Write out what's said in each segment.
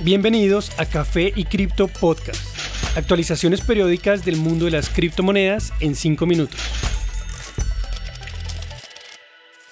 Bienvenidos a Café y Cripto Podcast. Actualizaciones periódicas del mundo de las criptomonedas en 5 minutos.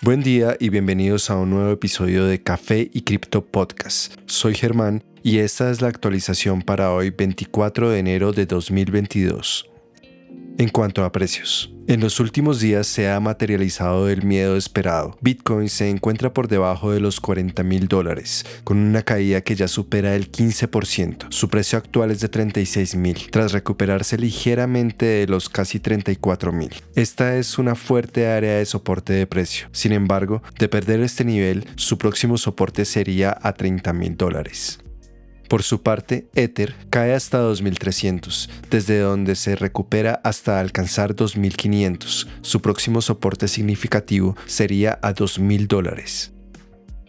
Buen día y bienvenidos a un nuevo episodio de Café y Cripto Podcast. Soy Germán y esta es la actualización para hoy 24 de enero de 2022. En cuanto a precios, en los últimos días se ha materializado el miedo esperado. Bitcoin se encuentra por debajo de los 40 mil dólares, con una caída que ya supera el 15%. Su precio actual es de 36 mil, tras recuperarse ligeramente de los casi 34 mil. Esta es una fuerte área de soporte de precio. Sin embargo, de perder este nivel, su próximo soporte sería a 30 mil dólares. Por su parte, Ether cae hasta 2300, desde donde se recupera hasta alcanzar 2500. Su próximo soporte significativo sería a 2000 dólares.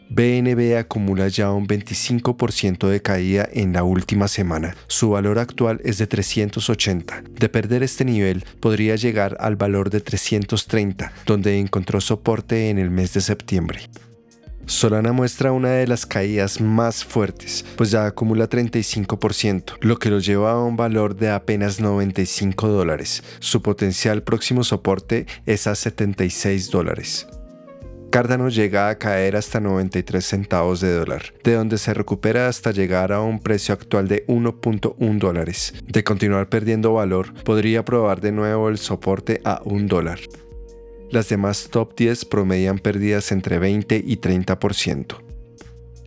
BNB acumula ya un 25% de caída en la última semana. Su valor actual es de 380. De perder este nivel, podría llegar al valor de 330, donde encontró soporte en el mes de septiembre. Solana muestra una de las caídas más fuertes, pues ya acumula 35%, lo que lo lleva a un valor de apenas 95 dólares. Su potencial próximo soporte es a 76 dólares. Cardano llega a caer hasta 93 centavos de dólar, de donde se recupera hasta llegar a un precio actual de 1.1 dólares. De continuar perdiendo valor, podría probar de nuevo el soporte a 1 dólar. Las demás top 10 promedian pérdidas entre 20 y 30%.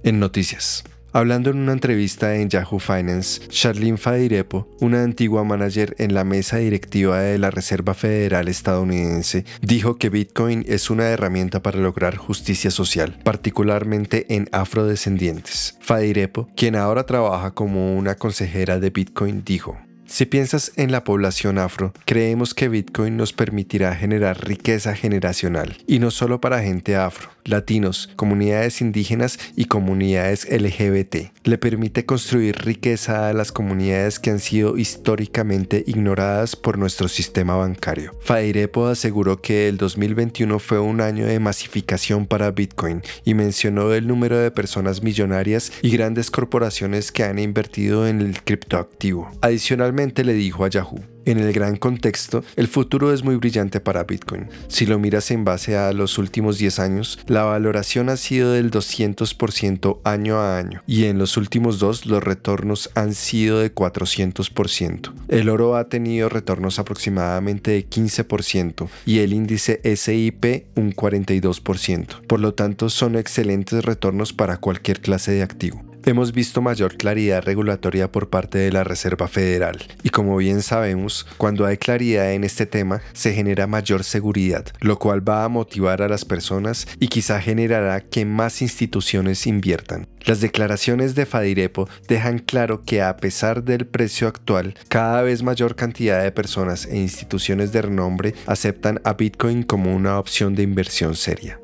En noticias. Hablando en una entrevista en Yahoo Finance, Charlene Fadirepo, una antigua manager en la mesa directiva de la Reserva Federal estadounidense, dijo que Bitcoin es una herramienta para lograr justicia social, particularmente en afrodescendientes. Fadirepo, quien ahora trabaja como una consejera de Bitcoin, dijo, si piensas en la población afro, creemos que Bitcoin nos permitirá generar riqueza generacional, y no solo para gente afro, latinos, comunidades indígenas y comunidades LGBT. Le permite construir riqueza a las comunidades que han sido históricamente ignoradas por nuestro sistema bancario. Fairepo aseguró que el 2021 fue un año de masificación para Bitcoin y mencionó el número de personas millonarias y grandes corporaciones que han invertido en el criptoactivo. Adicionalmente, le dijo a Yahoo, en el gran contexto, el futuro es muy brillante para Bitcoin. Si lo miras en base a los últimos 10 años, la valoración ha sido del 200% año a año y en los últimos dos los retornos han sido de 400%. El oro ha tenido retornos aproximadamente de 15% y el índice SIP un 42%. Por lo tanto, son excelentes retornos para cualquier clase de activo hemos visto mayor claridad regulatoria por parte de la Reserva Federal y como bien sabemos, cuando hay claridad en este tema se genera mayor seguridad, lo cual va a motivar a las personas y quizá generará que más instituciones inviertan. Las declaraciones de Fadirepo dejan claro que a pesar del precio actual, cada vez mayor cantidad de personas e instituciones de renombre aceptan a Bitcoin como una opción de inversión seria.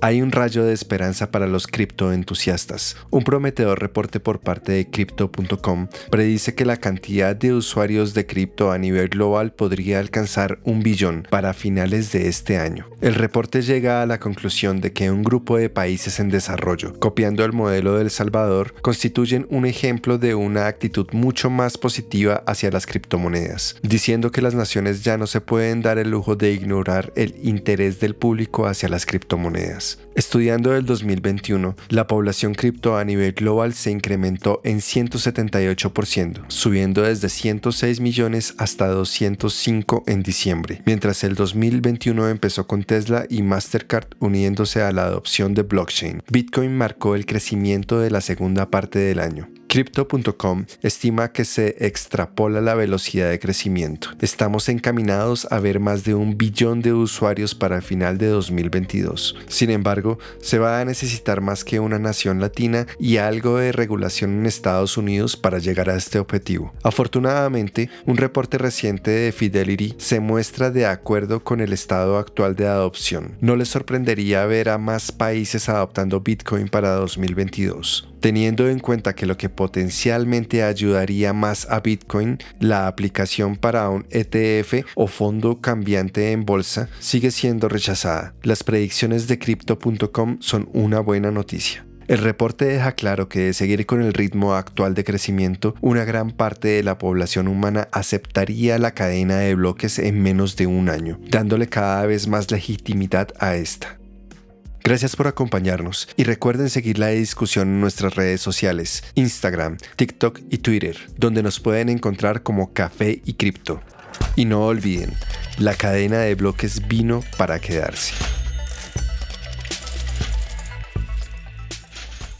Hay un rayo de esperanza para los criptoentusiastas. Un prometedor reporte por parte de Crypto.com predice que la cantidad de usuarios de cripto a nivel global podría alcanzar un billón para finales de este año. El reporte llega a la conclusión de que un grupo de países en desarrollo, copiando el modelo de El Salvador, constituyen un ejemplo de una actitud mucho más positiva hacia las criptomonedas, diciendo que las naciones ya no se pueden dar el lujo de ignorar el interés del público hacia las criptomonedas. Estudiando el 2021, la población cripto a nivel global se incrementó en 178%, subiendo desde 106 millones hasta 205 en diciembre, mientras el 2021 empezó con Tesla y Mastercard uniéndose a la adopción de blockchain. Bitcoin marcó el crecimiento de la segunda parte del año. Crypto.com estima que se extrapola la velocidad de crecimiento. Estamos encaminados a ver más de un billón de usuarios para el final de 2022. Sin embargo, se va a necesitar más que una nación latina y algo de regulación en Estados Unidos para llegar a este objetivo. Afortunadamente, un reporte reciente de Fidelity se muestra de acuerdo con el estado actual de adopción. No les sorprendería ver a más países adoptando Bitcoin para 2022. Teniendo en cuenta que lo que potencialmente ayudaría más a Bitcoin, la aplicación para un ETF o fondo cambiante en bolsa sigue siendo rechazada. Las predicciones de crypto.com son una buena noticia. El reporte deja claro que de seguir con el ritmo actual de crecimiento, una gran parte de la población humana aceptaría la cadena de bloques en menos de un año, dándole cada vez más legitimidad a esta. Gracias por acompañarnos y recuerden seguir la discusión en nuestras redes sociales, Instagram, TikTok y Twitter, donde nos pueden encontrar como Café y Cripto. Y no olviden, la cadena de bloques vino para quedarse.